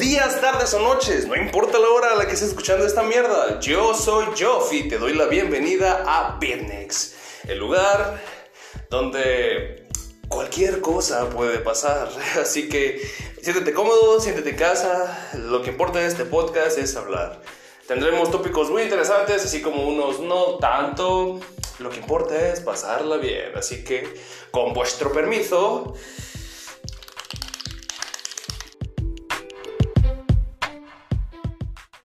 días, tardes o noches, no importa la hora a la que estés escuchando esta mierda. Yo soy Joff y te doy la bienvenida a Bitnex, el lugar donde cualquier cosa puede pasar. Así que siéntete cómodo, siéntete en casa. Lo que importa en este podcast es hablar. Tendremos tópicos muy interesantes, así como unos no tanto. Lo que importa es pasarla bien. Así que, con vuestro permiso,